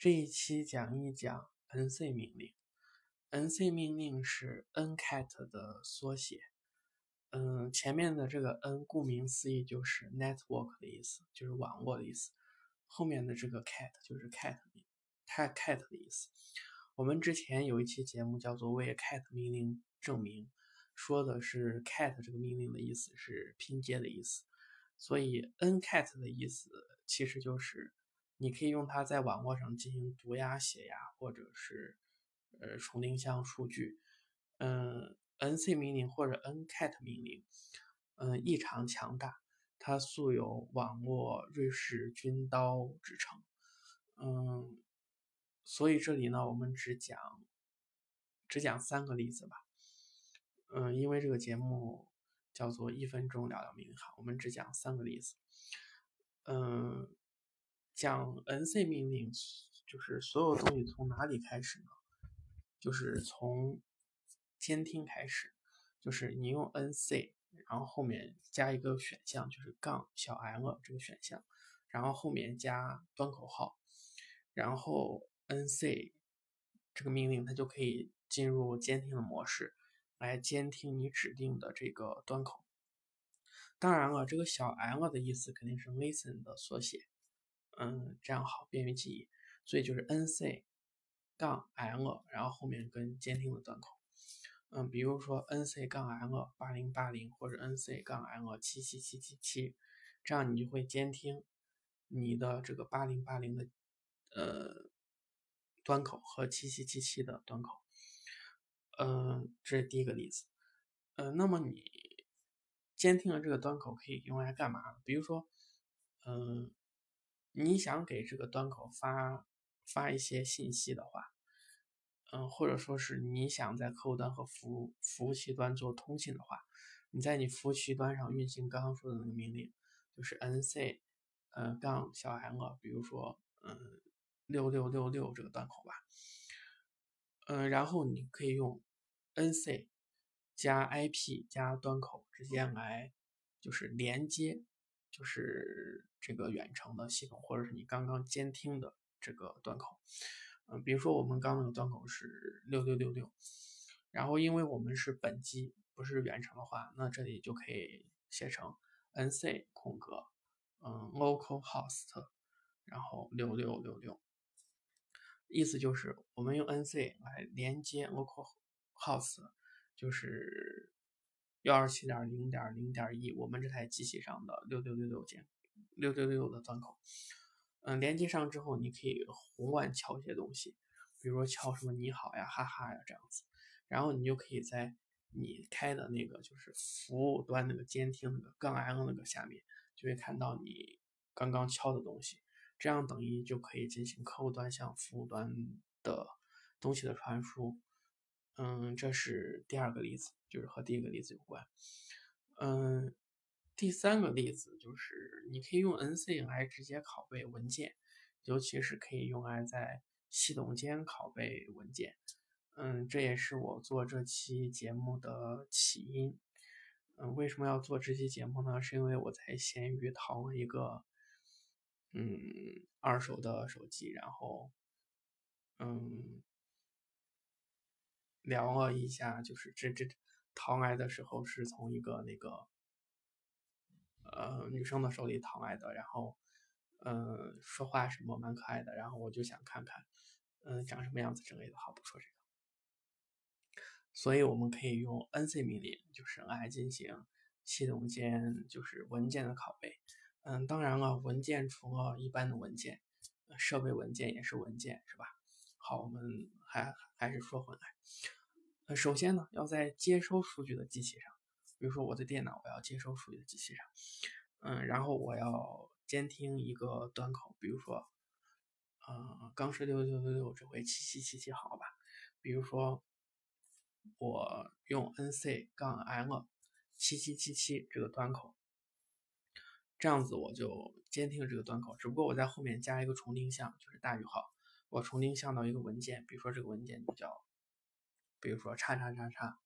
这一期讲一讲 NC 命令。NC 命令是 ncat 的缩写。嗯，前面的这个 n 顾名思义就是 network 的意思，就是网络的意思。后面的这个 cat 就是 cat 它 cat 的意思。我们之前有一期节目叫做为 cat 命令证明，说的是 cat 这个命令的意思是拼接的意思。所以 ncat 的意思其实就是你可以用它在网络上进行读呀、写呀，或者是呃重定向数据。嗯。nc 命令或者 ncat 命令，嗯，异常强大，它素有“网络瑞士军刀”之称，嗯，所以这里呢，我们只讲只讲三个例子吧，嗯，因为这个节目叫做一分钟聊聊民航，我们只讲三个例子，嗯，讲 nc 命令就是所有东西从哪里开始呢？就是从。监听开始，就是你用 nc，然后后面加一个选项，就是杠小 m 这个选项，然后后面加端口号，然后 nc 这个命令它就可以进入监听的模式，来监听你指定的这个端口。当然了，这个小 m 的意思肯定是 listen 的缩写，嗯，这样好便于记忆，所以就是 nc 杠 m，然后后面跟监听的端口。嗯，比如说 nc 杠 m 八零八零或者 nc 杠 m 七七七七七，这样你就会监听你的这个八零八零的呃端口和七七七七的端口。嗯，这是第一个例子。呃，那么你监听的这个端口可以用来干嘛？比如说，嗯，你想给这个端口发发一些信息的话。嗯，或者说是你想在客户端和服务服务器端做通信的话，你在你服务器端上运行刚刚说的那个命令，就是 nc，呃杠小 m，比如说嗯六六六六这个端口吧，嗯，然后你可以用 nc 加 ip 加端口之间来就是连接，就是这个远程的系统或者是你刚刚监听的这个端口。嗯，比如说我们刚那个端口是六六六六，然后因为我们是本机不是远程的话，那这里就可以写成 nc 空格，嗯，localhost，然后六六六六，意思就是我们用 nc 来连接 localhost，就是幺二七点零点零点一，我们这台机器上的六六六六键，六六六的端口。嗯，连接上之后，你可以胡乱敲一些东西，比如说敲什么你好呀、哈哈呀这样子，然后你就可以在你开的那个就是服务端那个监听那个杠 L 那个下面，就会看到你刚刚敲的东西，这样等于就可以进行客户端向服务端的东西的传输。嗯，这是第二个例子，就是和第一个例子有关。嗯。第三个例子就是，你可以用 nc 来直接拷贝文件，尤其是可以用来在系统间拷贝文件。嗯，这也是我做这期节目的起因。嗯，为什么要做这期节目呢？是因为我在闲鱼淘了一个嗯二手的手机，然后嗯聊了一下，就是这这淘来的时候是从一个那个。呃，女生的手里淘来的，然后，嗯，说话什么蛮可爱的，然后我就想看看，嗯，长什么样子之类的，好不说这个。所以我们可以用 nc 命令，就是来进行系统间就是文件的拷贝。嗯，当然了，文件除了一般的文件，设备文件也是文件，是吧？好，我们还还是说回来，首先呢，要在接收数据的机器上。比如说我的电脑，我要接收数据的机器上，嗯，然后我要监听一个端口，比如说，呃，刚是六六六六，这回七七七七，好吧？比如说我用 nc 杠 m 七七七七这个端口，这样子我就监听这个端口，只不过我在后面加一个重定向，就是大于号，我重定向到一个文件，比如说这个文件就叫，比如说叉叉叉叉。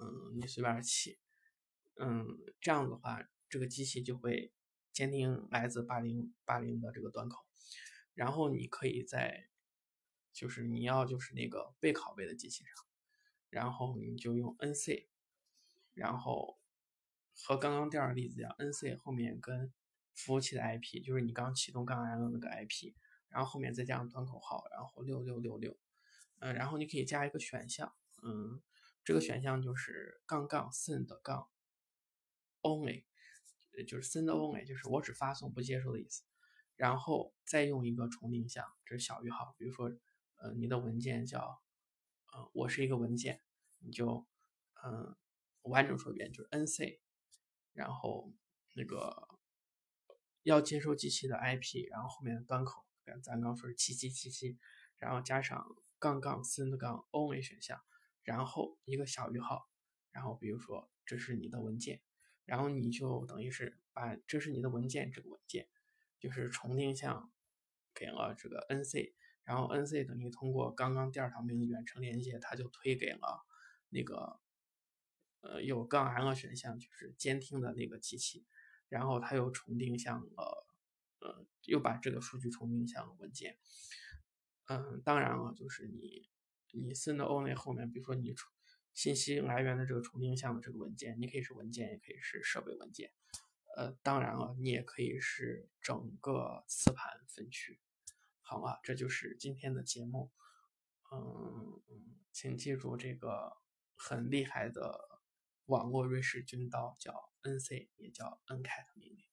嗯，你随便起，嗯，这样的话，这个机器就会监听来自八零八零的这个端口，然后你可以在，就是你要就是那个被拷贝的机器上，然后你就用 nc，然后和刚刚第二个例子一样，nc 后面跟服务器的 IP，就是你刚启动刚安的那个 IP，然后后面再加上端口号，然后六六六六，嗯，然后你可以加一个选项，嗯，这个选项就是杠杠 send 杠 only，就是 send only，就是我只发送不接收的意思。然后再用一个重定向，这是小于号。比如说，呃，你的文件叫，呃，我是一个文件，你就，嗯，完整说一遍，就是 nc，然后那个要接收机器的 IP，然后后面的端口，咱刚说是七七七七，然后加上杠杠 send 杠 only 选项，然后一个小于号，然后比如说这是你的文件，然后你就等于是把这是你的文件这个文件。就是重定向给了这个 nc，然后 nc 等于通过刚刚第二条命令远程连接，它就推给了那个呃有杠 l 选项，就是监听的那个机器，然后它又重定向了呃又把这个数据重定向文件。嗯，当然了，就是你你 send only 后面，比如说你信息来源的这个重定向的这个文件，你可以是文件，也可以是设备文件。呃，当然了，你也可以是整个磁盘分区。好了，这就是今天的节目。嗯，请记住这个很厉害的网络瑞士军刀叫 NC，也叫 NCAT 命令。